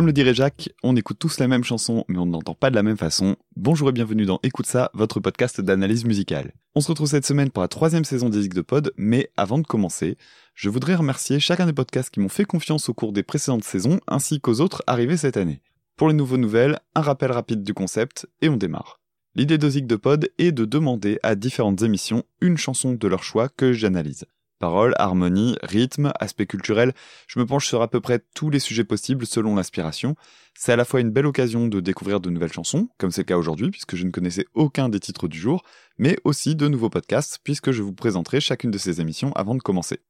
Comme le dirait Jacques, on écoute tous la même chanson, mais on n'entend pas de la même façon. Bonjour et bienvenue dans Écoute ça, votre podcast d'analyse musicale. On se retrouve cette semaine pour la troisième saison des de Pod, mais avant de commencer, je voudrais remercier chacun des podcasts qui m'ont fait confiance au cours des précédentes saisons, ainsi qu'aux autres arrivés cette année. Pour les nouveaux nouvelles, un rappel rapide du concept, et on démarre. L'idée de Zig de Pod est de demander à différentes émissions une chanson de leur choix que j'analyse. Paroles, harmonie, rythme, aspect culturel, je me penche sur à peu près tous les sujets possibles selon l'inspiration. C'est à la fois une belle occasion de découvrir de nouvelles chansons, comme c'est le cas aujourd'hui puisque je ne connaissais aucun des titres du jour, mais aussi de nouveaux podcasts puisque je vous présenterai chacune de ces émissions avant de commencer.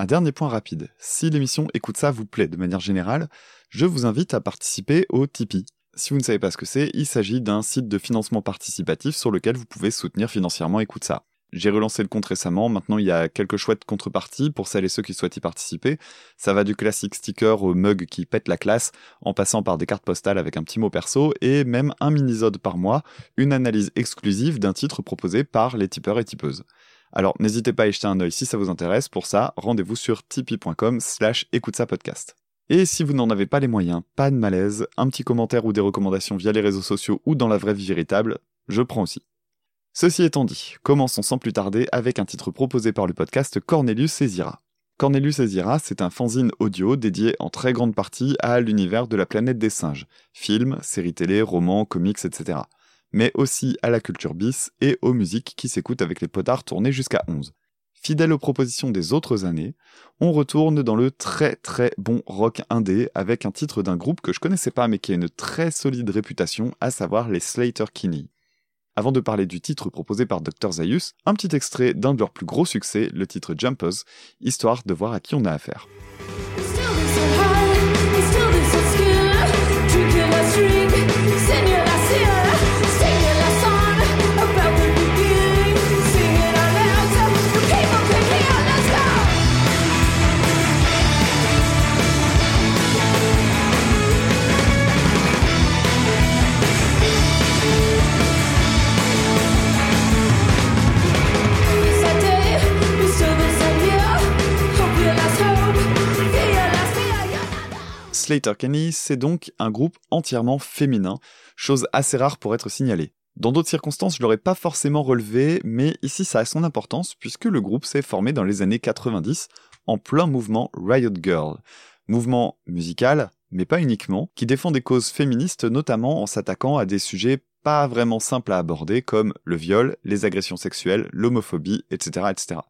Un dernier point rapide, si l'émission Écoute ça vous plaît de manière générale, je vous invite à participer au Tipeee. Si vous ne savez pas ce que c'est, il s'agit d'un site de financement participatif sur lequel vous pouvez soutenir financièrement Écoute ça. J'ai relancé le compte récemment, maintenant il y a quelques chouettes contreparties pour celles et ceux qui souhaitent y participer. Ça va du classique sticker au mug qui pète la classe, en passant par des cartes postales avec un petit mot perso, et même un mini-zode par mois, une analyse exclusive d'un titre proposé par les tipeurs et tipeuses. Alors n'hésitez pas à y jeter un œil si ça vous intéresse, pour ça, rendez-vous sur tipeee.com slash écoute podcast. Et si vous n'en avez pas les moyens, pas de malaise, un petit commentaire ou des recommandations via les réseaux sociaux ou dans la vraie vie véritable, je prends aussi. Ceci étant dit, commençons sans plus tarder avec un titre proposé par le podcast Cornelius et Zira. Cornelius et Zira, c'est un fanzine audio dédié en très grande partie à l'univers de la planète des singes, films, séries télé, romans, comics, etc. Mais aussi à la culture bis et aux musiques qui s'écoutent avec les potards tournés jusqu'à 11. Fidèle aux propositions des autres années, on retourne dans le très très bon rock indé avec un titre d'un groupe que je connaissais pas mais qui a une très solide réputation, à savoir les Slater Kinney. Avant de parler du titre proposé par Dr Zayus, un petit extrait d'un de leurs plus gros succès, le titre Jumpers, histoire de voir à qui on a affaire. Slater Kenny, c'est donc un groupe entièrement féminin, chose assez rare pour être signalée. Dans d'autres circonstances, je l'aurais pas forcément relevé, mais ici ça a son importance puisque le groupe s'est formé dans les années 90 en plein mouvement Riot Girl. Mouvement musical, mais pas uniquement, qui défend des causes féministes notamment en s'attaquant à des sujets pas vraiment simples à aborder comme le viol, les agressions sexuelles, l'homophobie, etc., etc.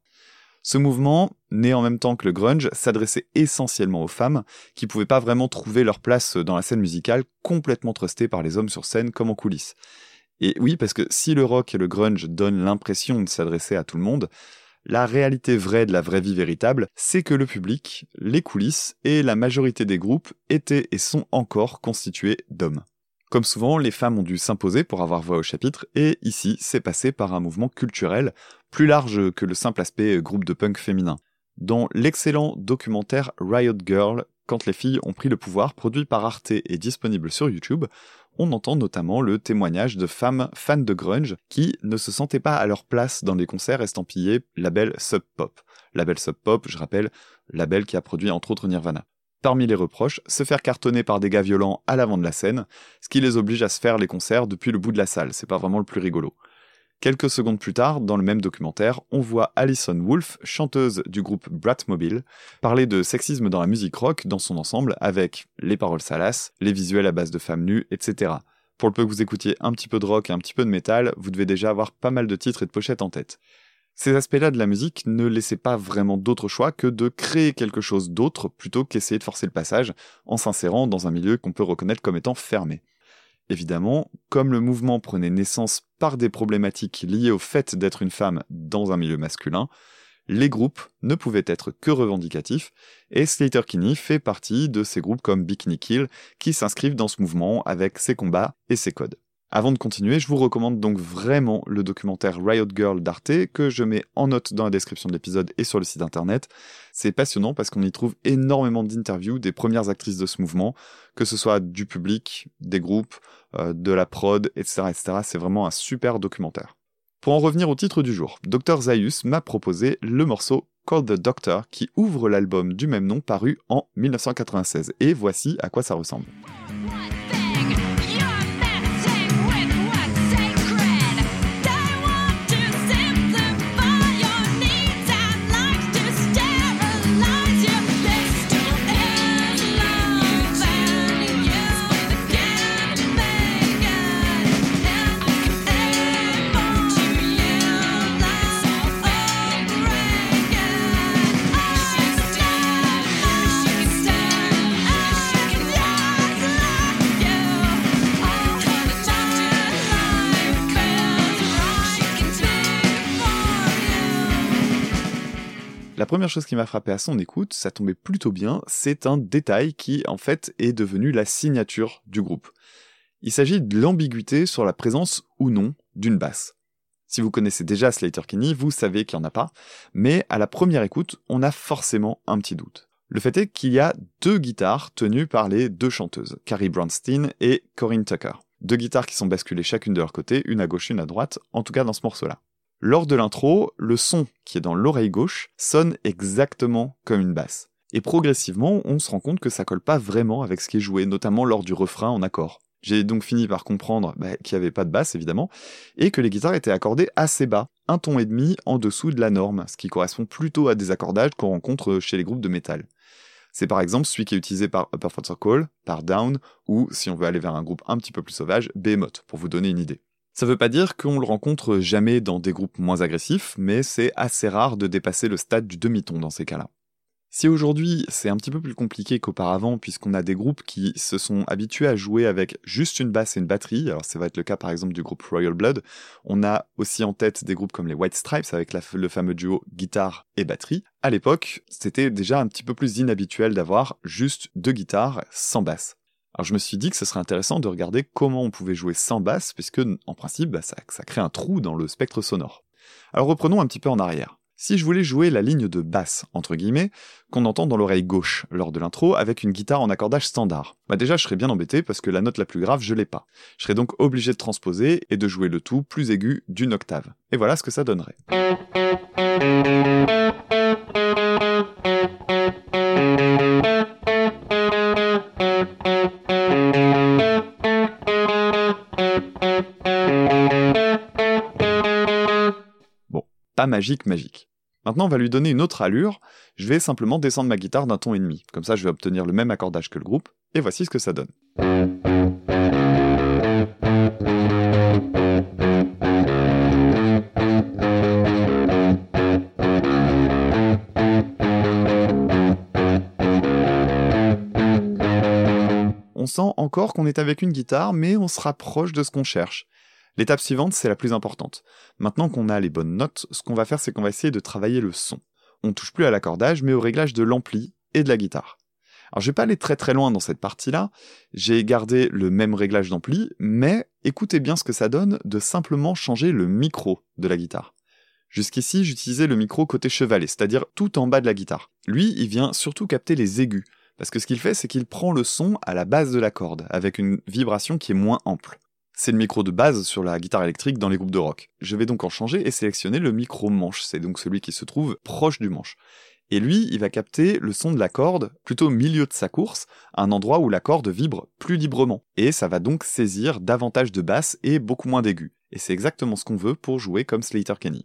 Ce mouvement, né en même temps que le grunge, s'adressait essentiellement aux femmes, qui pouvaient pas vraiment trouver leur place dans la scène musicale, complètement trustées par les hommes sur scène comme en coulisses. Et oui, parce que si le rock et le grunge donnent l'impression de s'adresser à tout le monde, la réalité vraie de la vraie vie véritable, c'est que le public, les coulisses et la majorité des groupes étaient et sont encore constitués d'hommes. Comme souvent, les femmes ont dû s'imposer pour avoir voix au chapitre, et ici, c'est passé par un mouvement culturel plus large que le simple aspect groupe de punk féminin. Dans l'excellent documentaire Riot Girl, quand les filles ont pris le pouvoir, produit par Arte et disponible sur YouTube, on entend notamment le témoignage de femmes fans de grunge qui ne se sentaient pas à leur place dans les concerts estampillés label Sub Pop. Label Sub Pop, je rappelle, label qui a produit entre autres Nirvana. Parmi les reproches, se faire cartonner par des gars violents à l'avant de la scène, ce qui les oblige à se faire les concerts depuis le bout de la salle, c'est pas vraiment le plus rigolo. Quelques secondes plus tard, dans le même documentaire, on voit Alison Wolfe, chanteuse du groupe Bratmobile, parler de sexisme dans la musique rock dans son ensemble avec les paroles salaces, les visuels à base de femmes nues, etc. Pour le peu que vous écoutiez un petit peu de rock et un petit peu de métal, vous devez déjà avoir pas mal de titres et de pochettes en tête. Ces aspects-là de la musique ne laissaient pas vraiment d'autre choix que de créer quelque chose d'autre plutôt qu'essayer de forcer le passage en s'insérant dans un milieu qu'on peut reconnaître comme étant fermé. Évidemment, comme le mouvement prenait naissance par des problématiques liées au fait d'être une femme dans un milieu masculin, les groupes ne pouvaient être que revendicatifs, et Slater Kinney fait partie de ces groupes comme Bikini Kill qui s'inscrivent dans ce mouvement avec ses combats et ses codes. Avant de continuer, je vous recommande donc vraiment le documentaire Riot Girl d'Arte que je mets en note dans la description de l'épisode et sur le site internet. C'est passionnant parce qu'on y trouve énormément d'interviews des premières actrices de ce mouvement, que ce soit du public, des groupes, euh, de la prod, etc. etc. C'est vraiment un super documentaire. Pour en revenir au titre du jour, Dr Zaius m'a proposé le morceau Call the Doctor qui ouvre l'album du même nom paru en 1996. Et voici à quoi ça ressemble. Première chose qui m'a frappé à son écoute, ça tombait plutôt bien, c'est un détail qui en fait est devenu la signature du groupe. Il s'agit de l'ambiguïté sur la présence ou non d'une basse. Si vous connaissez déjà Slater Kinney, vous savez qu'il n'y en a pas, mais à la première écoute, on a forcément un petit doute. Le fait est qu'il y a deux guitares tenues par les deux chanteuses, Carrie Brownstein et Corinne Tucker. Deux guitares qui sont basculées chacune de leur côté, une à gauche, une à droite, en tout cas dans ce morceau-là. Lors de l'intro, le son qui est dans l'oreille gauche sonne exactement comme une basse. Et progressivement, on se rend compte que ça colle pas vraiment avec ce qui est joué, notamment lors du refrain en accord. J'ai donc fini par comprendre bah, qu'il n'y avait pas de basse, évidemment, et que les guitares étaient accordées assez bas, un ton et demi en dessous de la norme, ce qui correspond plutôt à des accordages qu'on rencontre chez les groupes de métal. C'est par exemple celui qui est utilisé par Upper Call, par Down, ou, si on veut aller vers un groupe un petit peu plus sauvage, Behemoth, pour vous donner une idée. Ça veut pas dire qu'on le rencontre jamais dans des groupes moins agressifs, mais c'est assez rare de dépasser le stade du demi-ton dans ces cas-là. Si aujourd'hui c'est un petit peu plus compliqué qu'auparavant puisqu'on a des groupes qui se sont habitués à jouer avec juste une basse et une batterie, alors ça va être le cas par exemple du groupe Royal Blood, on a aussi en tête des groupes comme les White Stripes avec le fameux duo guitare et batterie. À l'époque, c'était déjà un petit peu plus inhabituel d'avoir juste deux guitares sans basse. Alors je me suis dit que ce serait intéressant de regarder comment on pouvait jouer sans basse, puisque en principe bah, ça crée un trou dans le spectre sonore. Alors reprenons un petit peu en arrière si je voulais jouer la ligne de basse, entre guillemets, qu'on entend dans l'oreille gauche lors de l'intro avec une guitare en accordage standard. Bah déjà je serais bien embêté parce que la note la plus grave je l'ai pas. Je serais donc obligé de transposer et de jouer le tout plus aigu d'une octave. Et voilà ce que ça donnerait. Magique magique. Maintenant, on va lui donner une autre allure. Je vais simplement descendre ma guitare d'un ton et demi. Comme ça, je vais obtenir le même accordage que le groupe. Et voici ce que ça donne. On sent encore qu'on est avec une guitare, mais on se rapproche de ce qu'on cherche. L'étape suivante, c'est la plus importante. Maintenant qu'on a les bonnes notes, ce qu'on va faire, c'est qu'on va essayer de travailler le son. On touche plus à l'accordage, mais au réglage de l'ampli et de la guitare. Alors je vais pas aller très très loin dans cette partie-là, j'ai gardé le même réglage d'ampli, mais écoutez bien ce que ça donne de simplement changer le micro de la guitare. Jusqu'ici, j'utilisais le micro côté chevalet, c'est-à-dire tout en bas de la guitare. Lui, il vient surtout capter les aigus, parce que ce qu'il fait, c'est qu'il prend le son à la base de la corde, avec une vibration qui est moins ample. C'est le micro de base sur la guitare électrique dans les groupes de rock. Je vais donc en changer et sélectionner le micro manche, c'est donc celui qui se trouve proche du manche. Et lui, il va capter le son de la corde plutôt au milieu de sa course, un endroit où la corde vibre plus librement. Et ça va donc saisir davantage de basse et beaucoup moins d'aigus. Et c'est exactement ce qu'on veut pour jouer comme Slater Kenny.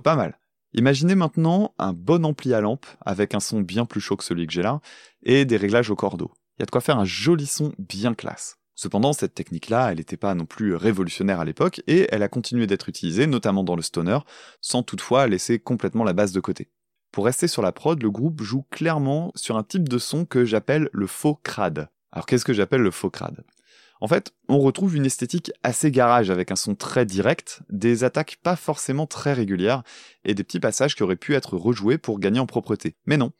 Pas mal. Imaginez maintenant un bon ampli à lampe avec un son bien plus chaud que celui que j'ai là et des réglages au cordeau. Il y a de quoi faire un joli son bien classe. Cependant, cette technique-là, elle n'était pas non plus révolutionnaire à l'époque et elle a continué d'être utilisée, notamment dans le stoner, sans toutefois laisser complètement la basse de côté. Pour rester sur la prod, le groupe joue clairement sur un type de son que j'appelle le faux crade. Alors qu'est-ce que j'appelle le faux crade? En fait, on retrouve une esthétique assez garage avec un son très direct, des attaques pas forcément très régulières et des petits passages qui auraient pu être rejoués pour gagner en propreté. Mais non.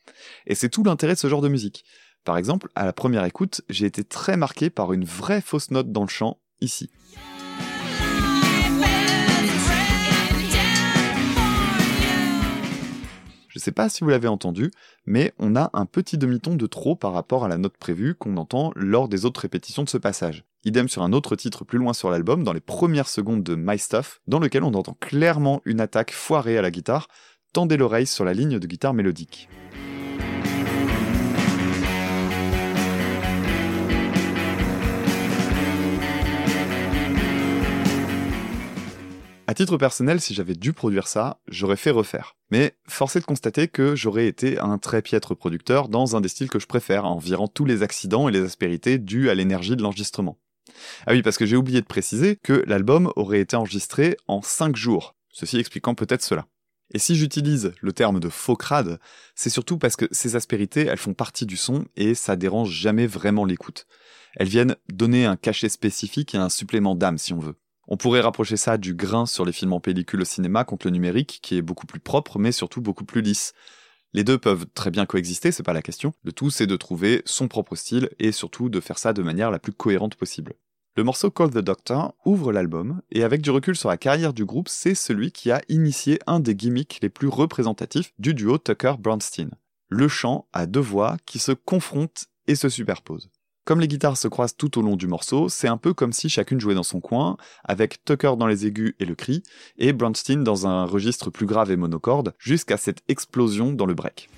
Et c'est tout l'intérêt de ce genre de musique. Par exemple, à la première écoute, j'ai été très marqué par une vraie fausse note dans le chant, ici. Je sais pas si vous l'avez entendu, mais on a un petit demi-ton de trop par rapport à la note prévue qu'on entend lors des autres répétitions de ce passage. Idem sur un autre titre plus loin sur l'album, dans les premières secondes de My Stuff, dans lequel on entend clairement une attaque foirée à la guitare, tendez l'oreille sur la ligne de guitare mélodique. À titre personnel, si j'avais dû produire ça, j'aurais fait refaire. Mais force est de constater que j'aurais été un très piètre producteur dans un des styles que je préfère, en virant tous les accidents et les aspérités dus à l'énergie de l'enregistrement. Ah oui, parce que j'ai oublié de préciser que l'album aurait été enregistré en 5 jours, ceci expliquant peut-être cela. Et si j'utilise le terme de faux crade, c'est surtout parce que ces aspérités, elles font partie du son et ça dérange jamais vraiment l'écoute. Elles viennent donner un cachet spécifique et un supplément d'âme si on veut. On pourrait rapprocher ça du grain sur les films en pellicule au cinéma contre le numérique, qui est beaucoup plus propre, mais surtout beaucoup plus lisse. Les deux peuvent très bien coexister, c'est pas la question. Le tout, c'est de trouver son propre style et surtout de faire ça de manière la plus cohérente possible. Le morceau Call the Doctor ouvre l'album, et avec du recul sur la carrière du groupe, c'est celui qui a initié un des gimmicks les plus représentatifs du duo Tucker-Brownstein. Le chant à deux voix qui se confrontent et se superposent. Comme les guitares se croisent tout au long du morceau, c'est un peu comme si chacune jouait dans son coin, avec Tucker dans les aigus et le cri, et Brownstein dans un registre plus grave et monocorde, jusqu'à cette explosion dans le break.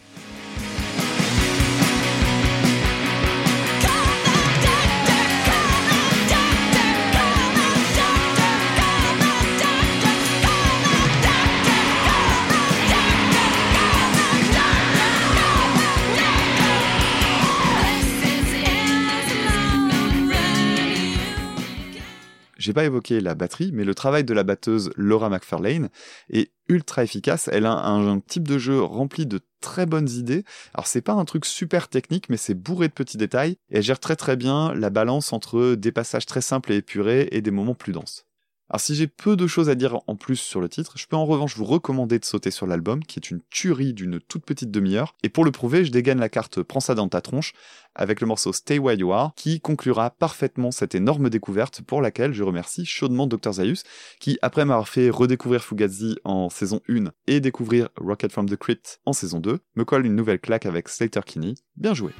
J'ai pas évoqué la batterie, mais le travail de la batteuse Laura McFarlane est ultra efficace. Elle a un, type de jeu rempli de très bonnes idées. Alors c'est pas un truc super technique, mais c'est bourré de petits détails et elle gère très très bien la balance entre des passages très simples et épurés et des moments plus denses. Alors si j'ai peu de choses à dire en plus sur le titre, je peux en revanche vous recommander de sauter sur l'album, qui est une tuerie d'une toute petite demi-heure, et pour le prouver, je dégaine la carte Prends ça dans ta tronche, avec le morceau Stay Where You Are, qui conclura parfaitement cette énorme découverte pour laquelle je remercie chaudement Dr Zaius, qui après m'avoir fait redécouvrir Fugazi en saison 1 et découvrir Rocket from the Crypt en saison 2, me colle une nouvelle claque avec Slater Kinney. Bien joué.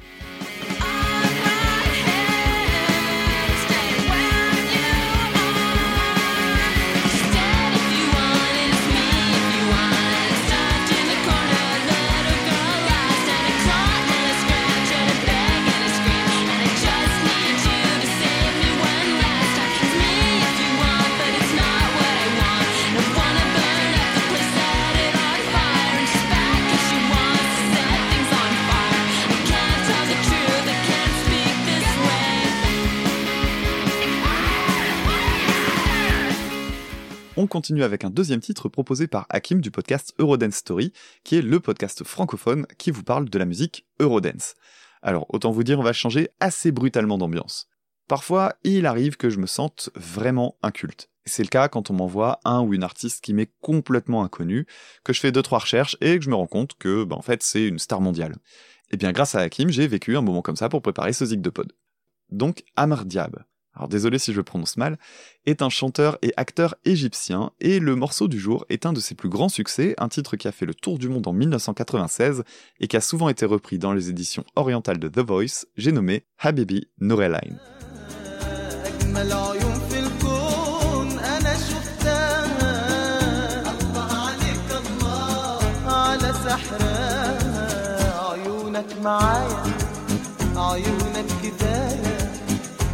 Continue avec un deuxième titre proposé par Hakim du podcast Eurodance Story, qui est le podcast francophone qui vous parle de la musique Eurodance. Alors, autant vous dire, on va changer assez brutalement d'ambiance. Parfois, il arrive que je me sente vraiment inculte. C'est le cas quand on m'envoie un ou une artiste qui m'est complètement inconnu, que je fais deux trois recherches et que je me rends compte que, ben, en fait, c'est une star mondiale. Et eh bien, grâce à Hakim, j'ai vécu un moment comme ça pour préparer ce zig de pod. Donc, Amr Diab alors désolé si je le prononce mal, est un chanteur et acteur égyptien, et le morceau du jour est un de ses plus grands succès, un titre qui a fait le tour du monde en 1996 et qui a souvent été repris dans les éditions orientales de The Voice, j'ai nommé Habibi Nouraline. عيونك معايا عيونك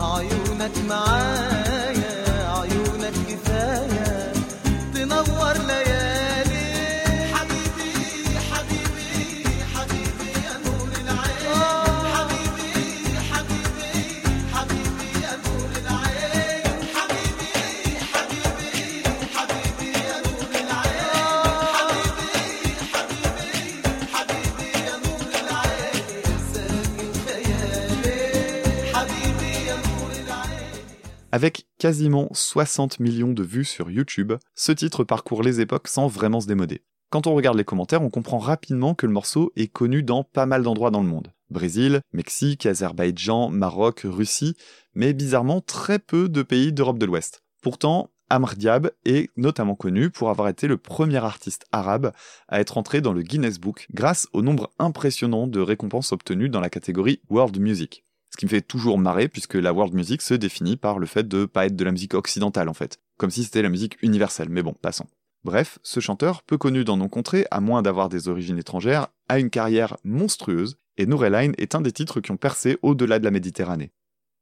عيونك معايا عيونك كفاية. تنور ليالي Avec quasiment 60 millions de vues sur YouTube, ce titre parcourt les époques sans vraiment se démoder. Quand on regarde les commentaires, on comprend rapidement que le morceau est connu dans pas mal d'endroits dans le monde. Brésil, Mexique, Azerbaïdjan, Maroc, Russie, mais bizarrement très peu de pays d'Europe de l'Ouest. Pourtant, Amr Diab est notamment connu pour avoir été le premier artiste arabe à être entré dans le Guinness Book grâce au nombre impressionnant de récompenses obtenues dans la catégorie World Music. Ce qui me fait toujours marrer puisque la world music se définit par le fait de pas être de la musique occidentale en fait. Comme si c'était la musique universelle, mais bon, passons. Bref, ce chanteur, peu connu dans nos contrées, à moins d'avoir des origines étrangères, a une carrière monstrueuse, et Nouraline est un des titres qui ont percé au-delà de la Méditerranée.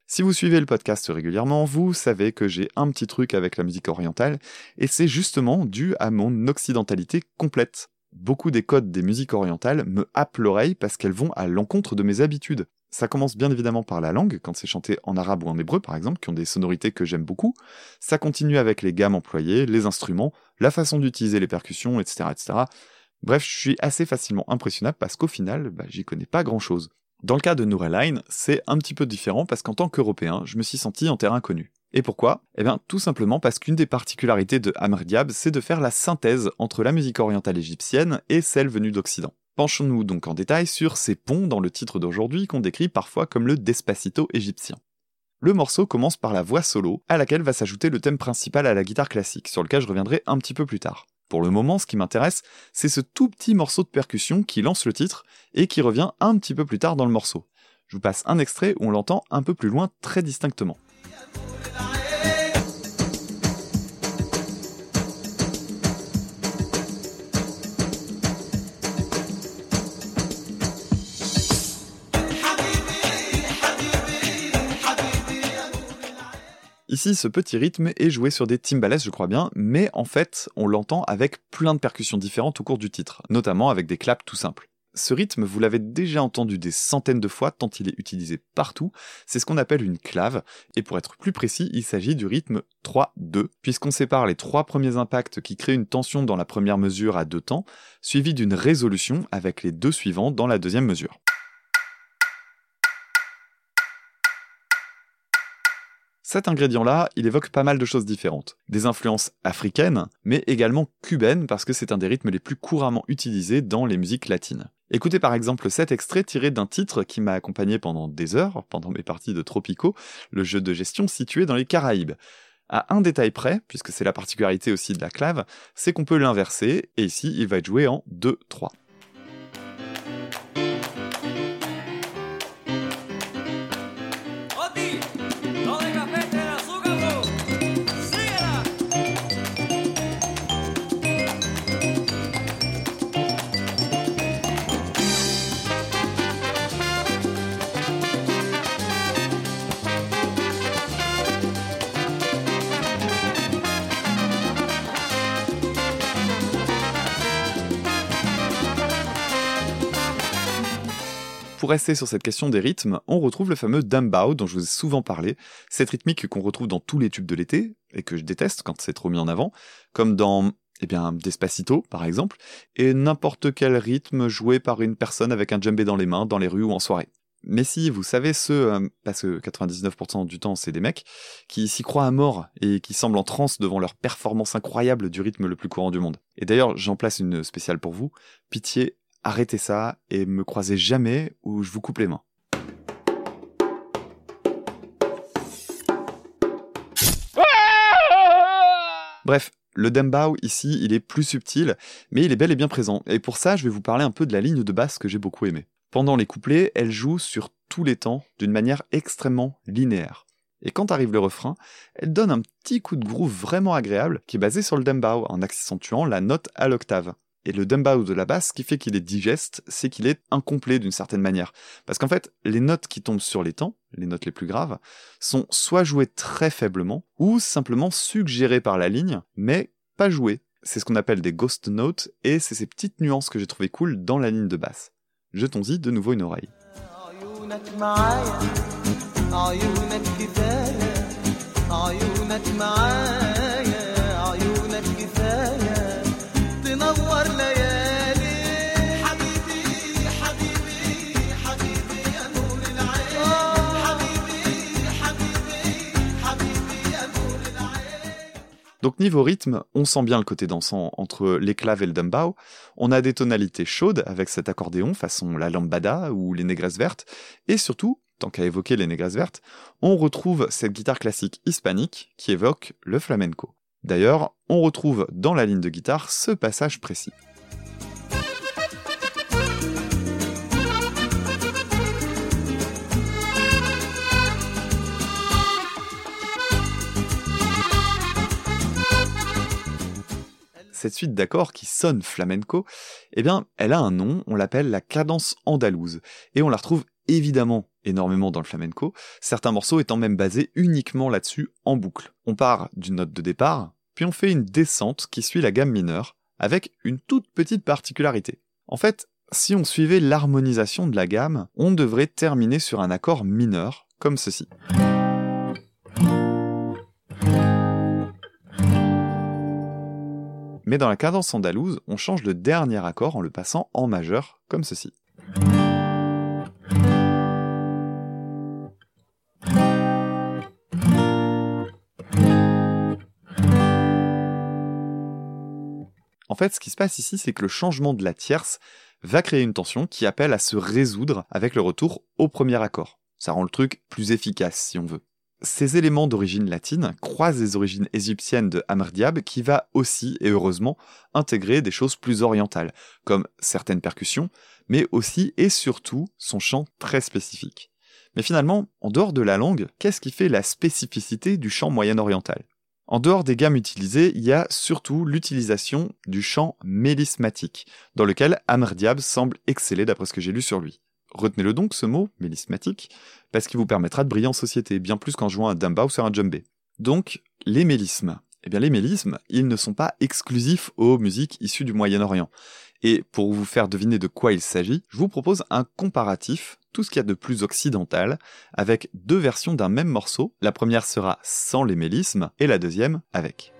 Si vous suivez le podcast régulièrement, vous savez que j'ai un petit truc avec la musique orientale, et c'est justement dû à mon occidentalité complète. Beaucoup des codes des musiques orientales me happent l'oreille parce qu'elles vont à l'encontre de mes habitudes. Ça commence bien évidemment par la langue, quand c'est chanté en arabe ou en hébreu par exemple, qui ont des sonorités que j'aime beaucoup. Ça continue avec les gammes employées, les instruments, la façon d'utiliser les percussions, etc., etc. Bref, je suis assez facilement impressionnable parce qu'au final, bah, j'y connais pas grand chose. Dans le cas de Nouraline, c'est un petit peu différent parce qu'en tant qu'Européen, je me suis senti en terrain connu. Et pourquoi? Eh bien, tout simplement parce qu'une des particularités de Amr Diab, c'est de faire la synthèse entre la musique orientale égyptienne et celle venue d'Occident. Penchons-nous donc en détail sur ces ponts dans le titre d'aujourd'hui qu'on décrit parfois comme le Despacito égyptien. Le morceau commence par la voix solo, à laquelle va s'ajouter le thème principal à la guitare classique, sur lequel je reviendrai un petit peu plus tard. Pour le moment, ce qui m'intéresse, c'est ce tout petit morceau de percussion qui lance le titre et qui revient un petit peu plus tard dans le morceau. Je vous passe un extrait où on l'entend un peu plus loin très distinctement. Ici, ce petit rythme est joué sur des timbales, je crois bien, mais en fait, on l'entend avec plein de percussions différentes au cours du titre, notamment avec des claps tout simples. Ce rythme, vous l'avez déjà entendu des centaines de fois tant il est utilisé partout, c'est ce qu'on appelle une clave, et pour être plus précis, il s'agit du rythme 3-2, puisqu'on sépare les trois premiers impacts qui créent une tension dans la première mesure à deux temps, suivi d'une résolution avec les deux suivants dans la deuxième mesure. Cet ingrédient-là, il évoque pas mal de choses différentes. Des influences africaines, mais également cubaines, parce que c'est un des rythmes les plus couramment utilisés dans les musiques latines. Écoutez par exemple cet extrait tiré d'un titre qui m'a accompagné pendant des heures, pendant mes parties de Tropico, le jeu de gestion situé dans les Caraïbes. À un détail près, puisque c'est la particularité aussi de la clave, c'est qu'on peut l'inverser, et ici il va être joué en 2-3. Pour rester sur cette question des rythmes, on retrouve le fameux dambao dont je vous ai souvent parlé, cette rythmique qu'on retrouve dans tous les tubes de l'été, et que je déteste quand c'est trop mis en avant, comme dans eh bien, Despacito, par exemple, et n'importe quel rythme joué par une personne avec un djembé dans les mains, dans les rues ou en soirée. Mais si vous savez ceux, euh, parce que 99% du temps c'est des mecs, qui s'y croient à mort et qui semblent en transe devant leur performance incroyable du rythme le plus courant du monde. Et d'ailleurs, j'en place une spéciale pour vous. Pitié, arrêtez ça et me croisez jamais ou je vous coupe les mains. Bref, le dembao ici, il est plus subtil, mais il est bel et bien présent. Et pour ça, je vais vous parler un peu de la ligne de basse que j'ai beaucoup aimée. Pendant les couplets, elle joue sur tous les temps d'une manière extrêmement linéaire. Et quand arrive le refrain, elle donne un petit coup de groove vraiment agréable qui est basé sur le dembao en accentuant la note à l'octave. Et le dembao de la basse, ce qui fait qu'il est digeste, c'est qu'il est incomplet d'une certaine manière. Parce qu'en fait, les notes qui tombent sur les temps, les notes les plus graves, sont soit jouées très faiblement, ou simplement suggérées par la ligne, mais pas jouées. C'est ce qu'on appelle des ghost notes, et c'est ces petites nuances que j'ai trouvé cool dans la ligne de basse. Jetons-y de nouveau une oreille. Donc niveau rythme, on sent bien le côté dansant entre l'éclave et le dambao. On a des tonalités chaudes avec cet accordéon façon la lambada ou les négresses vertes. Et surtout, tant qu'à évoquer les négresses vertes, on retrouve cette guitare classique hispanique qui évoque le flamenco. D'ailleurs, on retrouve dans la ligne de guitare ce passage précis. cette suite d'accords qui sonne flamenco, eh bien, elle a un nom, on l'appelle la cadence andalouse, et on la retrouve évidemment énormément dans le flamenco, certains morceaux étant même basés uniquement là-dessus en boucle. On part d'une note de départ, puis on fait une descente qui suit la gamme mineure, avec une toute petite particularité. En fait, Si on suivait l'harmonisation de la gamme, on devrait terminer sur un accord mineur, comme ceci. Mais dans la cadence andalouse, on change le dernier accord en le passant en majeur, comme ceci. Fait, ce qui se passe ici, c'est que le changement de la tierce va créer une tension qui appelle à se résoudre avec le retour au premier accord. Ça rend le truc plus efficace, si on veut. Ces éléments d'origine latine croisent les origines égyptiennes de Amr Diab qui va aussi, et heureusement, intégrer des choses plus orientales, comme certaines percussions, mais aussi et surtout son chant très spécifique. Mais finalement, en dehors de la langue, qu'est-ce qui fait la spécificité du chant moyen-oriental? En dehors des gammes utilisées, il y a surtout l'utilisation du chant mélismatique, dans lequel Amr Diab semble exceller d'après ce que j'ai lu sur lui. Retenez-le donc, ce mot, mélismatique, parce qu'il vous permettra de briller en société, bien plus qu'en jouant un damba ou sur un djembé. Donc, les mélismes. Eh bien, les mélismes, ils ne sont pas exclusifs aux musiques issues du Moyen-Orient. Et pour vous faire deviner de quoi il s'agit, je vous propose un comparatif, tout ce qu'il y a de plus occidental, avec deux versions d'un même morceau. La première sera sans les mélismes, et la deuxième avec.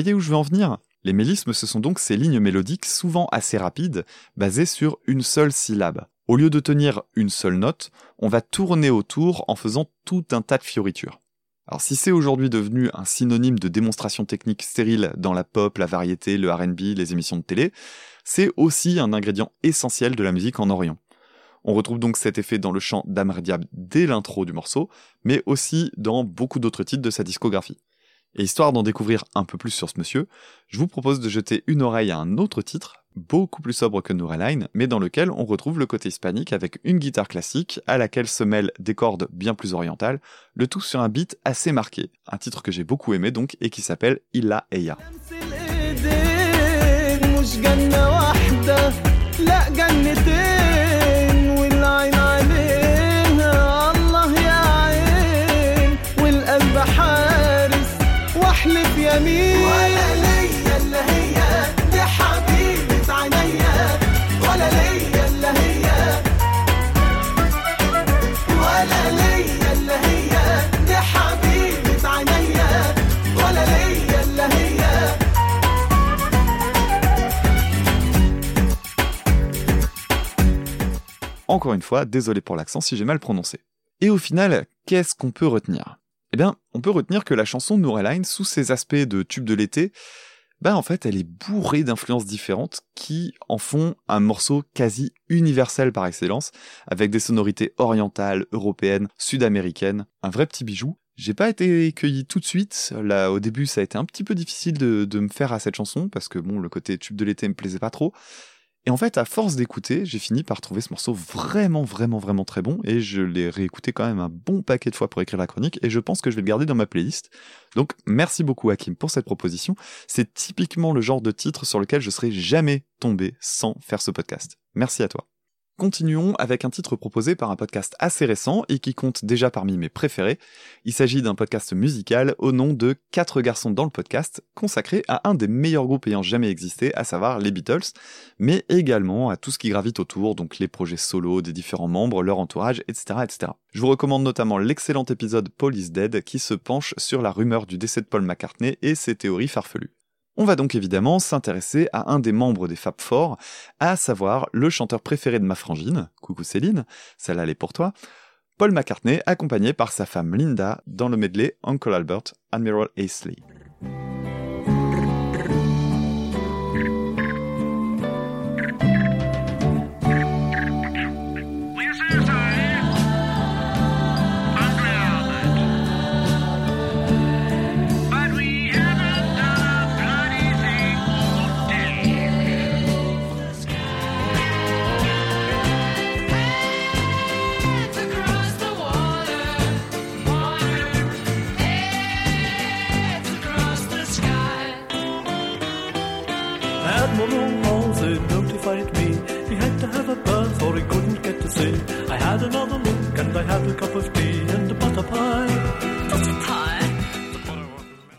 Voyez où je veux en venir Les mélismes, ce sont donc ces lignes mélodiques souvent assez rapides, basées sur une seule syllabe. Au lieu de tenir une seule note, on va tourner autour en faisant tout un tas de fioritures. Alors si c'est aujourd'hui devenu un synonyme de démonstration technique stérile dans la pop, la variété, le RB, les émissions de télé, c'est aussi un ingrédient essentiel de la musique en Orient. On retrouve donc cet effet dans le chant d'Amr Diab dès l'intro du morceau, mais aussi dans beaucoup d'autres titres de sa discographie. Et histoire d'en découvrir un peu plus sur ce monsieur, je vous propose de jeter une oreille à un autre titre, beaucoup plus sobre que Nouraline, mais dans lequel on retrouve le côté hispanique avec une guitare classique à laquelle se mêlent des cordes bien plus orientales, le tout sur un beat assez marqué, un titre que j'ai beaucoup aimé donc et qui s'appelle Illa Eya. Une fois, désolé pour l'accent si j'ai mal prononcé. Et au final, qu'est-ce qu'on peut retenir? Eh bien, on peut retenir que la chanson Nouraline, sous ses aspects de tube de l'été, bah en fait, elle est bourrée d'influences différentes qui en font un morceau quasi universel par excellence, avec des sonorités orientales, européennes, sud-américaines, un vrai petit bijou. J'ai pas été cueilli tout de suite. Là, au début, ça a été un petit peu difficile de, de me faire à cette chanson parce que bon, le côté tube de l'été me plaisait pas trop. Et en fait, à force d'écouter, j'ai fini par trouver ce morceau vraiment, vraiment, vraiment très bon, et je l'ai réécouté quand même un bon paquet de fois pour écrire la chronique, et je pense que je vais le garder dans ma playlist. Donc, merci beaucoup Hakim pour cette proposition. C'est typiquement le genre de titre sur lequel je serais jamais tombé sans faire ce podcast. Merci à toi. Continuons avec un titre proposé par un podcast assez récent et qui compte déjà parmi mes préférés. Il s'agit d'un podcast musical au nom de 4 garçons dans le podcast, consacré à un des meilleurs groupes ayant jamais existé, à savoir les Beatles, mais également à tout ce qui gravite autour, donc les projets solos des différents membres, leur entourage, etc., etc. Je vous recommande notamment l'excellent épisode Paul is Dead qui se penche sur la rumeur du décès de Paul McCartney et ses théories farfelues. On va donc évidemment s'intéresser à un des membres des Fab Four, à savoir le chanteur préféré de ma frangine, coucou Céline, celle-là elle est pour toi, Paul McCartney, accompagné par sa femme Linda dans le medley Uncle Albert, Admiral Aisley.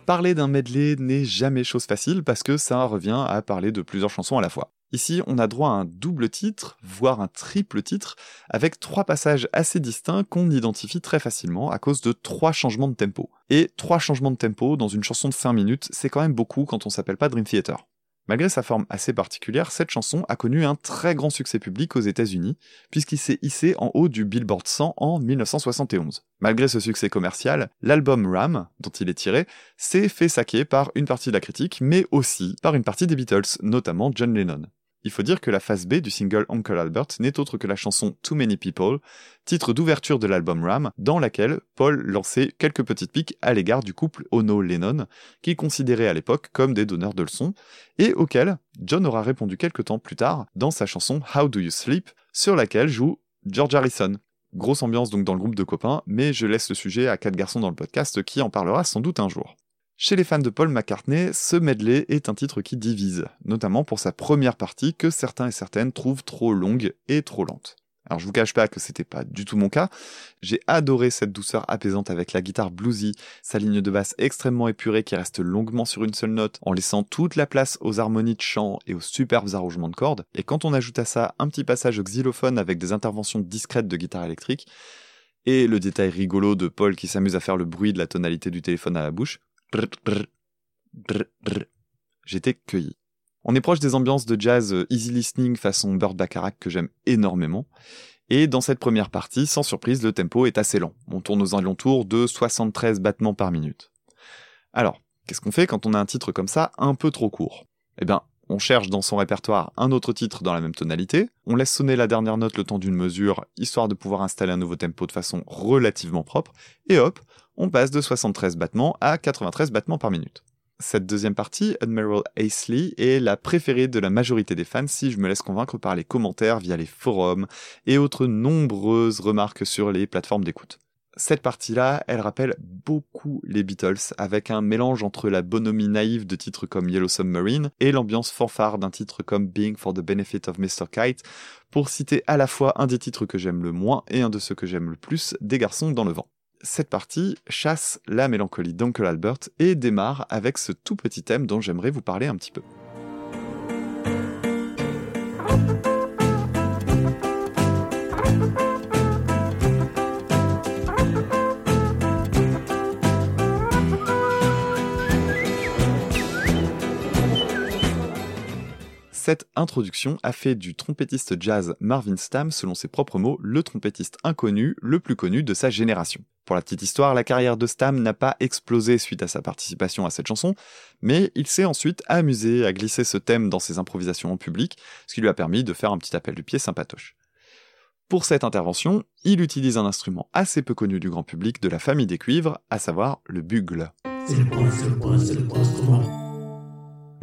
Parler d'un medley n'est jamais chose facile parce que ça revient à parler de plusieurs chansons à la fois. Ici, on a droit à un double titre, voire un triple titre, avec trois passages assez distincts qu'on identifie très facilement à cause de trois changements de tempo. Et trois changements de tempo dans une chanson de 5 minutes, c'est quand même beaucoup quand on s'appelle pas Dream Theater. Malgré sa forme assez particulière, cette chanson a connu un très grand succès public aux États-Unis, puisqu'il s'est hissé en haut du Billboard 100 en 1971. Malgré ce succès commercial, l'album Ram, dont il est tiré, s'est fait saquer par une partie de la critique, mais aussi par une partie des Beatles, notamment John Lennon. Il faut dire que la phase B du single Uncle Albert n'est autre que la chanson Too Many People, titre d'ouverture de l'album Ram, dans laquelle Paul lançait quelques petites piques à l'égard du couple Ono-Lennon, qu'il considérait à l'époque comme des donneurs de leçons, et auquel John aura répondu quelques temps plus tard dans sa chanson How Do You Sleep, sur laquelle joue George Harrison. Grosse ambiance donc dans le groupe de copains, mais je laisse le sujet à quatre garçons dans le podcast qui en parlera sans doute un jour. Chez les fans de Paul McCartney, ce medley est un titre qui divise, notamment pour sa première partie que certains et certaines trouvent trop longue et trop lente. Alors je vous cache pas que c'était pas du tout mon cas. J'ai adoré cette douceur apaisante avec la guitare bluesy, sa ligne de basse extrêmement épurée qui reste longuement sur une seule note en laissant toute la place aux harmonies de chant et aux superbes arrangements de cordes. Et quand on ajoute à ça un petit passage xylophone avec des interventions discrètes de guitare électrique, et le détail rigolo de Paul qui s'amuse à faire le bruit de la tonalité du téléphone à la bouche, J'étais cueilli. On est proche des ambiances de jazz euh, easy listening façon Bird Bacharach que j'aime énormément. Et dans cette première partie, sans surprise, le tempo est assez lent. On tourne aux alentours de 73 battements par minute. Alors, qu'est-ce qu'on fait quand on a un titre comme ça un peu trop court? Eh bien, on cherche dans son répertoire un autre titre dans la même tonalité, on laisse sonner la dernière note le temps d'une mesure, histoire de pouvoir installer un nouveau tempo de façon relativement propre, et hop, on passe de 73 battements à 93 battements par minute. Cette deuxième partie, Admiral Aisley, est la préférée de la majorité des fans si je me laisse convaincre par les commentaires via les forums et autres nombreuses remarques sur les plateformes d'écoute. Cette partie-là, elle rappelle beaucoup les Beatles, avec un mélange entre la bonhomie naïve de titres comme Yellow Submarine et l'ambiance fanfare d'un titre comme Being for the Benefit of Mr. Kite, pour citer à la fois un des titres que j'aime le moins et un de ceux que j'aime le plus, des garçons dans le vent cette partie chasse la mélancolie d'Uncle Albert et démarre avec ce tout petit thème dont j'aimerais vous parler un petit peu. Cette introduction a fait du trompettiste jazz Marvin Stamm, selon ses propres mots, le trompettiste inconnu, le plus connu de sa génération. Pour la petite histoire, la carrière de Stamm n'a pas explosé suite à sa participation à cette chanson, mais il s'est ensuite amusé à glisser ce thème dans ses improvisations en public, ce qui lui a permis de faire un petit appel du pied sympatoche. Pour cette intervention, il utilise un instrument assez peu connu du grand public de la famille des cuivres, à savoir le bugle. Le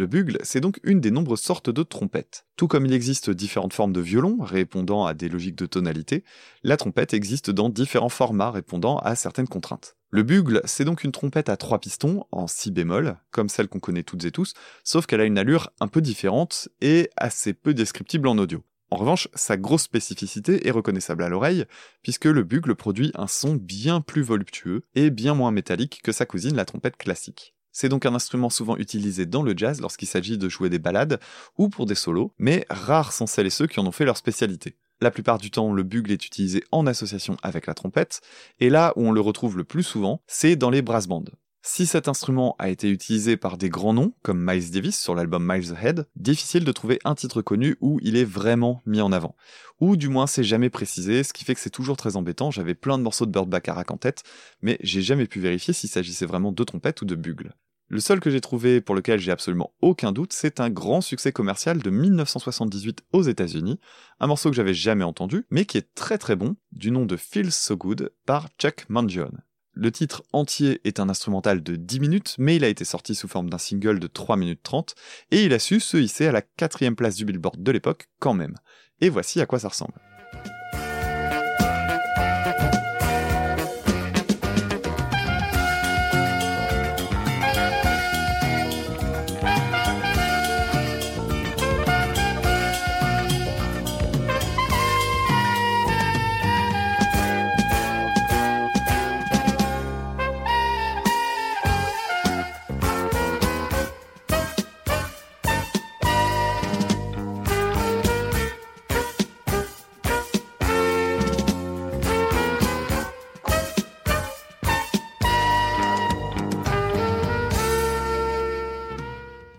bugle, c'est donc une des nombreuses sortes de trompettes. Tout comme il existe différentes formes de violon répondant à des logiques de tonalité, la trompette existe dans différents formats répondant à certaines contraintes. Le bugle, c'est donc une trompette à trois pistons, en si bémol, comme celle qu'on connaît toutes et tous, sauf qu'elle a une allure un peu différente et assez peu descriptible en audio. En revanche, sa grosse spécificité est reconnaissable à l'oreille, puisque le bugle produit un son bien plus voluptueux et bien moins métallique que sa cousine la trompette classique. C'est donc un instrument souvent utilisé dans le jazz lorsqu'il s'agit de jouer des ballades ou pour des solos, mais rares sont celles et ceux qui en ont fait leur spécialité. La plupart du temps, le bugle est utilisé en association avec la trompette, et là où on le retrouve le plus souvent, c'est dans les brass bands. Si cet instrument a été utilisé par des grands noms, comme Miles Davis sur l'album Miles Ahead, difficile de trouver un titre connu où il est vraiment mis en avant. Ou du moins c'est jamais précisé, ce qui fait que c'est toujours très embêtant, j'avais plein de morceaux de Burt Bacharach en tête, mais j'ai jamais pu vérifier s'il s'agissait vraiment de trompette ou de bugle. Le seul que j'ai trouvé pour lequel j'ai absolument aucun doute, c'est un grand succès commercial de 1978 aux États-Unis, un morceau que j'avais jamais entendu, mais qui est très très bon, du nom de Feels So Good par Chuck Mangione. Le titre entier est un instrumental de 10 minutes, mais il a été sorti sous forme d'un single de 3 minutes 30, et il a su se hisser à la quatrième place du Billboard de l'époque quand même. Et voici à quoi ça ressemble.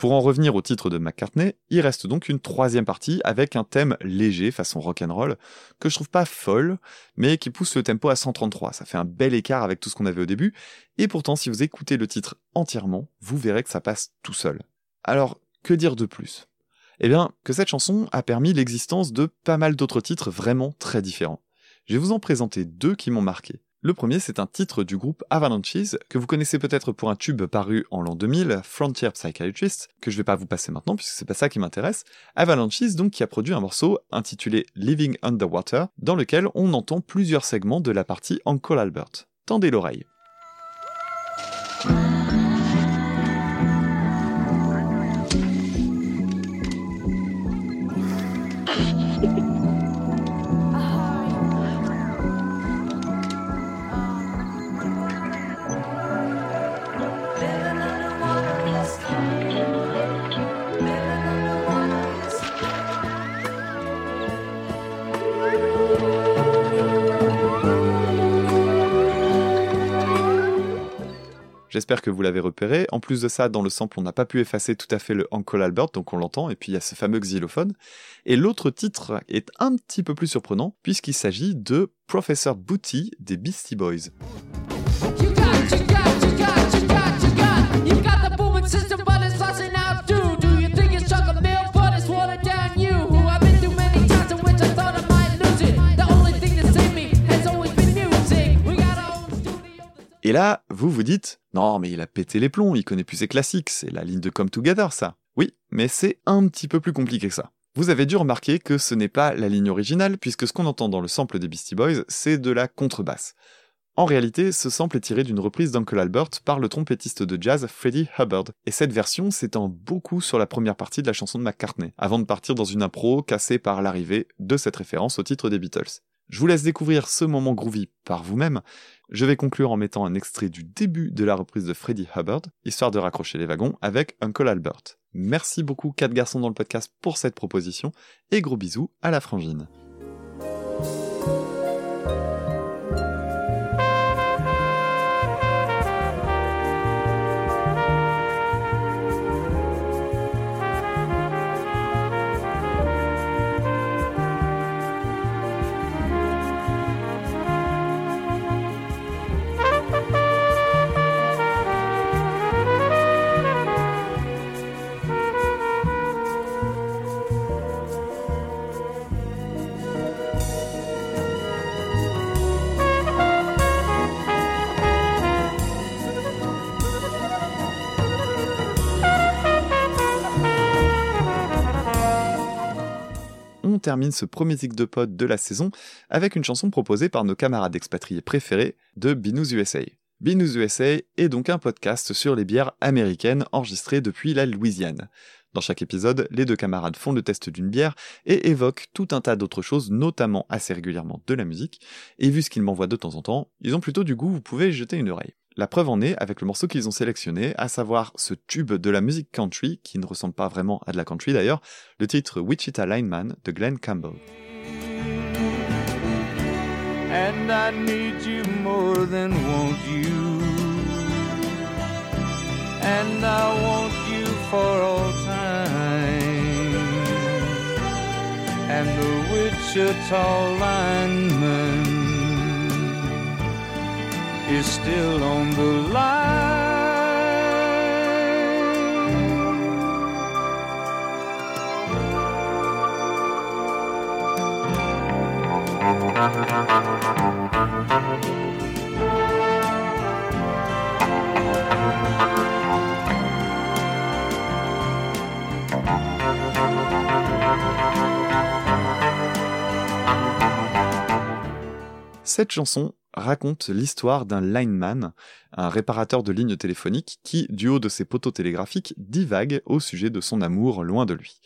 Pour en revenir au titre de McCartney, il reste donc une troisième partie avec un thème léger façon rock'n'roll que je trouve pas folle, mais qui pousse le tempo à 133. Ça fait un bel écart avec tout ce qu'on avait au début, et pourtant si vous écoutez le titre entièrement, vous verrez que ça passe tout seul. Alors, que dire de plus? Eh bien, que cette chanson a permis l'existence de pas mal d'autres titres vraiment très différents. Je vais vous en présenter deux qui m'ont marqué. Le premier, c'est un titre du groupe Avalanches, que vous connaissez peut-être pour un tube paru en l'an 2000, Frontier Psychiatrist, que je vais pas vous passer maintenant puisque c'est pas ça qui m'intéresse. Avalanches, donc, qui a produit un morceau intitulé Living Underwater, dans lequel on entend plusieurs segments de la partie Uncle Albert. Tendez l'oreille. J'espère que vous l'avez repéré. En plus de ça, dans le sample, on n'a pas pu effacer tout à fait le Uncle Albert, donc on l'entend, et puis il y a ce fameux xylophone. Et l'autre titre est un petit peu plus surprenant, puisqu'il s'agit de Professor Booty des Beastie Boys. Et là, vous vous dites, non, mais il a pété les plombs, il connaît plus ses classiques, c'est la ligne de Come Together, ça. Oui, mais c'est un petit peu plus compliqué que ça. Vous avez dû remarquer que ce n'est pas la ligne originale, puisque ce qu'on entend dans le sample des Beastie Boys, c'est de la contrebasse. En réalité, ce sample est tiré d'une reprise d'Uncle Albert par le trompettiste de jazz Freddie Hubbard, et cette version s'étend beaucoup sur la première partie de la chanson de McCartney, avant de partir dans une impro cassée par l'arrivée de cette référence au titre des Beatles. Je vous laisse découvrir ce moment groovy par vous-même. Je vais conclure en mettant un extrait du début de la reprise de Freddie Hubbard, histoire de raccrocher les wagons avec Uncle Albert. Merci beaucoup, quatre garçons dans le podcast, pour cette proposition, et gros bisous à la frangine. Termine ce premier zig de pod de la saison avec une chanson proposée par nos camarades expatriés préférés de Binous USA. Binous USA est donc un podcast sur les bières américaines enregistré depuis la Louisiane. Dans chaque épisode, les deux camarades font le test d'une bière et évoquent tout un tas d'autres choses, notamment assez régulièrement de la musique, et vu ce qu'ils m'envoient de temps en temps, ils ont plutôt du goût, vous pouvez jeter une oreille. La preuve en est avec le morceau qu'ils ont sélectionné, à savoir ce tube de la musique country, qui ne ressemble pas vraiment à de la country d'ailleurs, le titre Wichita Lineman de Glenn Campbell. And I need you more than want you. and I want you for all time. And the Wichita lineman is still on the. Cette chanson raconte l'histoire d'un lineman, un réparateur de lignes téléphoniques qui, du haut de ses poteaux télégraphiques, divague au sujet de son amour loin de lui.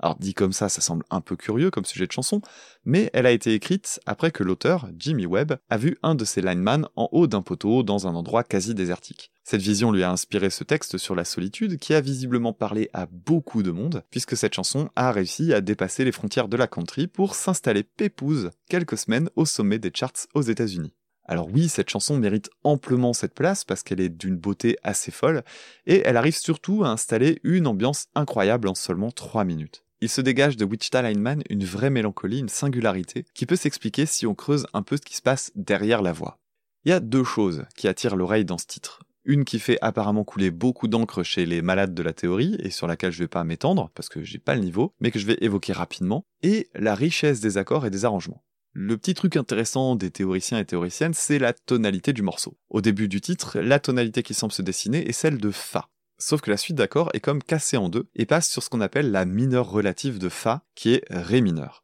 Alors dit comme ça, ça semble un peu curieux comme sujet de chanson, mais elle a été écrite après que l'auteur, Jimmy Webb, a vu un de ses linemen en haut d'un poteau dans un endroit quasi désertique. Cette vision lui a inspiré ce texte sur la solitude qui a visiblement parlé à beaucoup de monde, puisque cette chanson a réussi à dépasser les frontières de la country pour s'installer pépouze quelques semaines au sommet des charts aux États-Unis. Alors oui, cette chanson mérite amplement cette place parce qu'elle est d'une beauté assez folle, et elle arrive surtout à installer une ambiance incroyable en seulement 3 minutes. Il se dégage de Wichita Lineman une vraie mélancolie, une singularité, qui peut s'expliquer si on creuse un peu ce qui se passe derrière la voix. Il y a deux choses qui attirent l'oreille dans ce titre. Une qui fait apparemment couler beaucoup d'encre chez les malades de la théorie, et sur laquelle je vais pas m'étendre, parce que j'ai pas le niveau, mais que je vais évoquer rapidement, et la richesse des accords et des arrangements. Le petit truc intéressant des théoriciens et théoriciennes, c'est la tonalité du morceau. Au début du titre, la tonalité qui semble se dessiner est celle de Fa. Sauf que la suite d'accords est comme cassée en deux et passe sur ce qu'on appelle la mineure relative de Fa, qui est Ré mineur.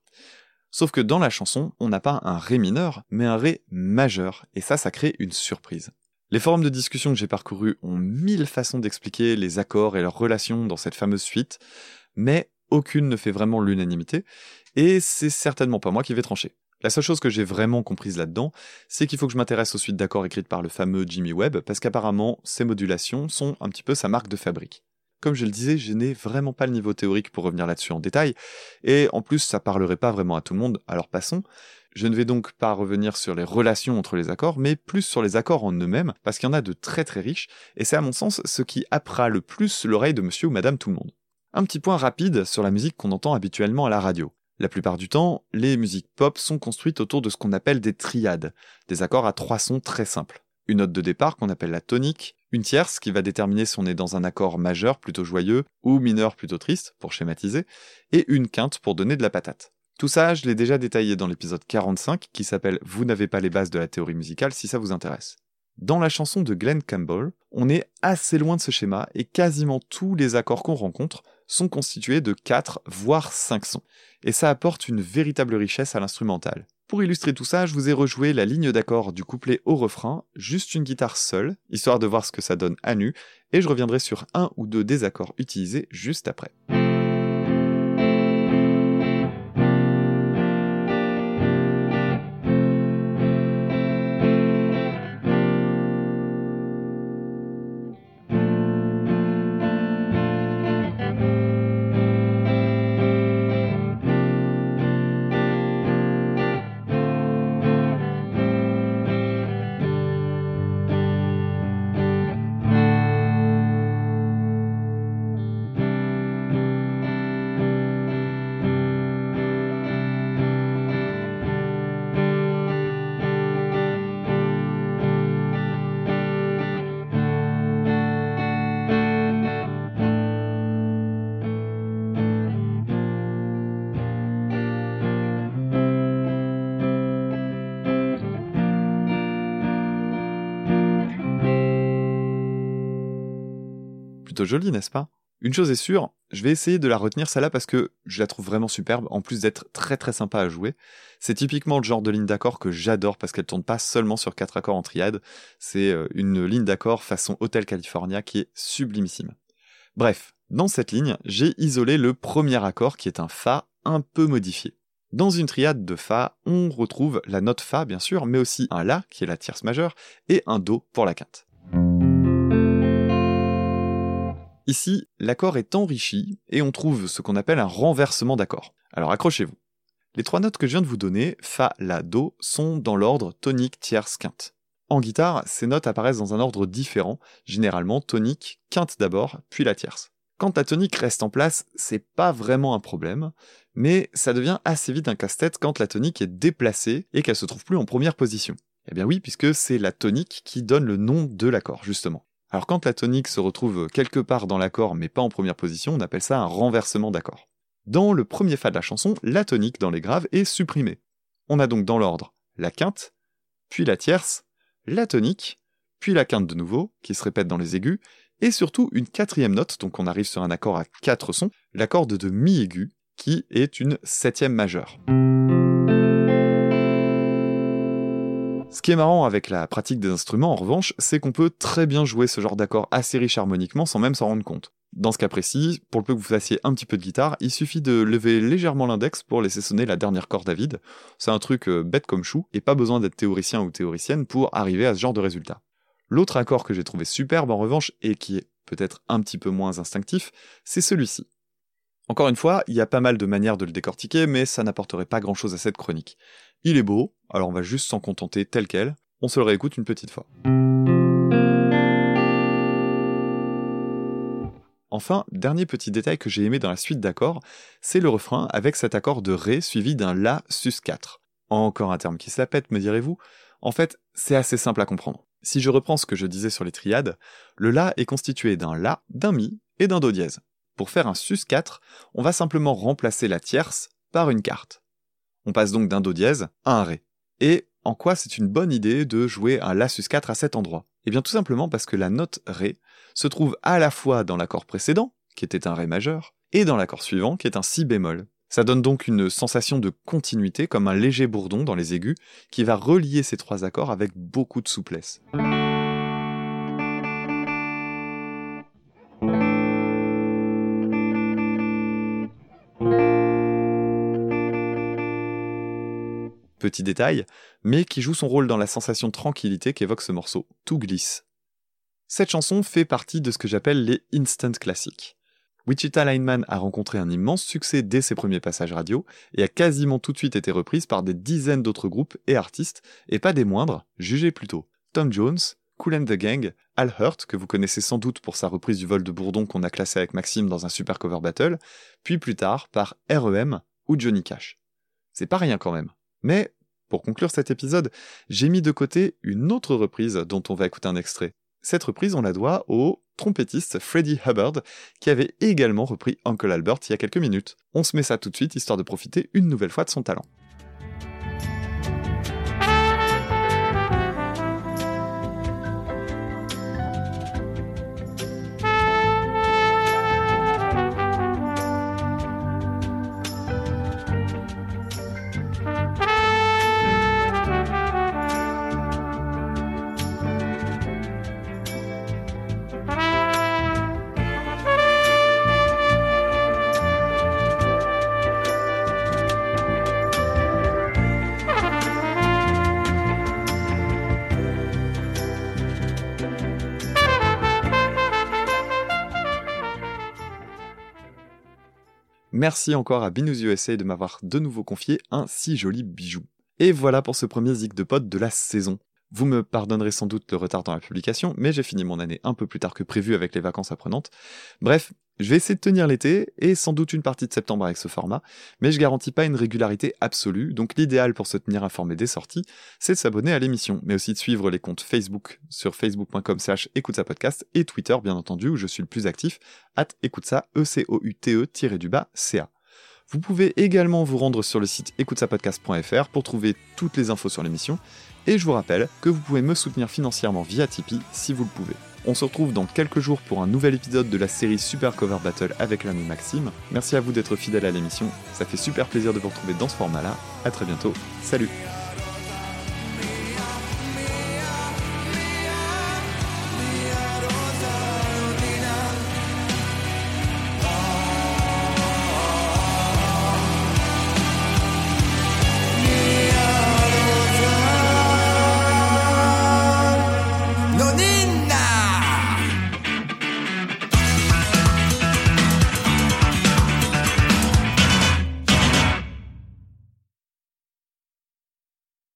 Sauf que dans la chanson, on n'a pas un Ré mineur, mais un Ré majeur, et ça, ça crée une surprise. Les forums de discussion que j'ai parcourus ont mille façons d'expliquer les accords et leurs relations dans cette fameuse suite, mais aucune ne fait vraiment l'unanimité, et c'est certainement pas moi qui vais trancher. La seule chose que j'ai vraiment comprise là-dedans, c'est qu'il faut que je m'intéresse aux suites d'accords écrites par le fameux Jimmy Webb, parce qu'apparemment, ces modulations sont un petit peu sa marque de fabrique. Comme je le disais, je n'ai vraiment pas le niveau théorique pour revenir là-dessus en détail, et en plus, ça parlerait pas vraiment à tout le monde, alors passons. Je ne vais donc pas revenir sur les relations entre les accords, mais plus sur les accords en eux-mêmes, parce qu'il y en a de très très riches, et c'est à mon sens ce qui appera le plus l'oreille de monsieur ou madame tout le monde. Un petit point rapide sur la musique qu'on entend habituellement à la radio. La plupart du temps, les musiques pop sont construites autour de ce qu'on appelle des triades, des accords à trois sons très simples. Une note de départ qu'on appelle la tonique, une tierce qui va déterminer si on est dans un accord majeur plutôt joyeux ou mineur plutôt triste, pour schématiser, et une quinte pour donner de la patate. Tout ça, je l'ai déjà détaillé dans l'épisode 45 qui s'appelle Vous n'avez pas les bases de la théorie musicale si ça vous intéresse. Dans la chanson de Glenn Campbell, on est assez loin de ce schéma et quasiment tous les accords qu'on rencontre sont constitués de 4 voire 5 sons. Et ça apporte une véritable richesse à l'instrumental. Pour illustrer tout ça, je vous ai rejoué la ligne d'accord du couplet au refrain, juste une guitare seule, histoire de voir ce que ça donne à nu, et je reviendrai sur un ou deux des accords utilisés juste après. Jolie, n'est-ce pas? Une chose est sûre, je vais essayer de la retenir celle-là parce que je la trouve vraiment superbe, en plus d'être très très sympa à jouer. C'est typiquement le genre de ligne d'accord que j'adore parce qu'elle tourne pas seulement sur quatre accords en triade, c'est euh, une ligne d'accord façon Hotel California qui est sublimissime. Bref, dans cette ligne, j'ai isolé le premier accord qui est un Fa un peu modifié. Dans une triade de Fa, on retrouve la note Fa bien sûr, mais aussi un La qui est la tierce majeure et un Do pour la quinte. Ici, l'accord est enrichi et on trouve ce qu'on appelle un renversement d'accord. Alors accrochez-vous. Les trois notes que je viens de vous donner, Fa, La, Do, sont dans l'ordre tonique, tierce, quinte. En guitare, ces notes apparaissent dans un ordre différent, généralement tonique, quinte d'abord, puis la tierce. Quand la tonique reste en place, c'est pas vraiment un problème, mais ça devient assez vite un casse-tête quand la tonique est déplacée et qu'elle se trouve plus en première position. Eh bien oui, puisque c'est la tonique qui donne le nom de l'accord, justement. Alors quand la tonique se retrouve quelque part dans l'accord mais pas en première position, on appelle ça un renversement d'accord. Dans le premier fa de la chanson, la tonique dans les graves est supprimée. On a donc dans l'ordre la quinte, puis la tierce, la tonique, puis la quinte de nouveau, qui se répète dans les aigus, et surtout une quatrième note, donc on arrive sur un accord à quatre sons, l'accord de mi aigu, qui est une septième majeure. Ce qui est marrant avec la pratique des instruments, en revanche, c'est qu'on peut très bien jouer ce genre d'accord assez riche harmoniquement sans même s'en rendre compte. Dans ce cas précis, pour le peu que vous fassiez un petit peu de guitare, il suffit de lever légèrement l'index pour laisser sonner la dernière corde à vide. C'est un truc euh, bête comme chou, et pas besoin d'être théoricien ou théoricienne pour arriver à ce genre de résultat. L'autre accord que j'ai trouvé superbe en revanche, et qui est peut-être un petit peu moins instinctif, c'est celui-ci. Encore une fois, il y a pas mal de manières de le décortiquer, mais ça n'apporterait pas grand-chose à cette chronique. Il est beau, alors on va juste s'en contenter tel quel, on se le réécoute une petite fois. Enfin, dernier petit détail que j'ai aimé dans la suite d'accords, c'est le refrain avec cet accord de Ré suivi d'un La sus 4. Encore un terme qui se la pète, me direz-vous En fait, c'est assez simple à comprendre. Si je reprends ce que je disais sur les triades, le La est constitué d'un La, d'un Mi et d'un Do dièse. Pour faire un sus 4, on va simplement remplacer la tierce par une carte. On passe donc d'un Do dièse à un Ré. Et en quoi c'est une bonne idée de jouer un La sus 4 à cet endroit? Eh bien tout simplement parce que la note Ré se trouve à la fois dans l'accord précédent, qui était un Ré majeur, et dans l'accord suivant, qui est un Si bémol. Ça donne donc une sensation de continuité, comme un léger bourdon dans les aigus, qui va relier ces trois accords avec beaucoup de souplesse. Petit détail, mais qui joue son rôle dans la sensation de tranquillité qu'évoque ce morceau. Tout glisse. Cette chanson fait partie de ce que j'appelle les instant classiques. Wichita Lineman a rencontré un immense succès dès ses premiers passages radio et a quasiment tout de suite été reprise par des dizaines d'autres groupes et artistes, et pas des moindres, jugez plutôt. Tom Jones, Cool and the Gang, Al Hurt, que vous connaissez sans doute pour sa reprise du vol de Bourdon qu'on a classé avec Maxime dans un super cover battle, puis plus tard par REM ou Johnny Cash. C'est pas rien quand même. Mais, pour conclure cet épisode, j'ai mis de côté une autre reprise dont on va écouter un extrait. Cette reprise, on la doit au trompettiste Freddie Hubbard, qui avait également repris Uncle Albert il y a quelques minutes. On se met ça tout de suite, histoire de profiter une nouvelle fois de son talent. Merci encore à Binous USA de m'avoir de nouveau confié un si joli bijou. Et voilà pour ce premier Zig de Pod de la saison. Vous me pardonnerez sans doute le retard dans la publication, mais j'ai fini mon année un peu plus tard que prévu avec les vacances apprenantes. Bref, je vais essayer de tenir l'été, et sans doute une partie de septembre avec ce format, mais je garantis pas une régularité absolue, donc l'idéal pour se tenir informé des sorties, c'est de s'abonner à l'émission, mais aussi de suivre les comptes Facebook sur facebook.com slash écoute et Twitter bien entendu où je suis le plus actif, at écoute ça, e c o u t e du bas ca. Vous pouvez également vous rendre sur le site écoutesapodcast.fr pour trouver toutes les infos sur l'émission, et je vous rappelle que vous pouvez me soutenir financièrement via Tipeee si vous le pouvez. On se retrouve dans quelques jours pour un nouvel épisode de la série Super Cover Battle avec l'ami Maxime. Merci à vous d'être fidèle à l'émission, ça fait super plaisir de vous retrouver dans ce format-là. A très bientôt, salut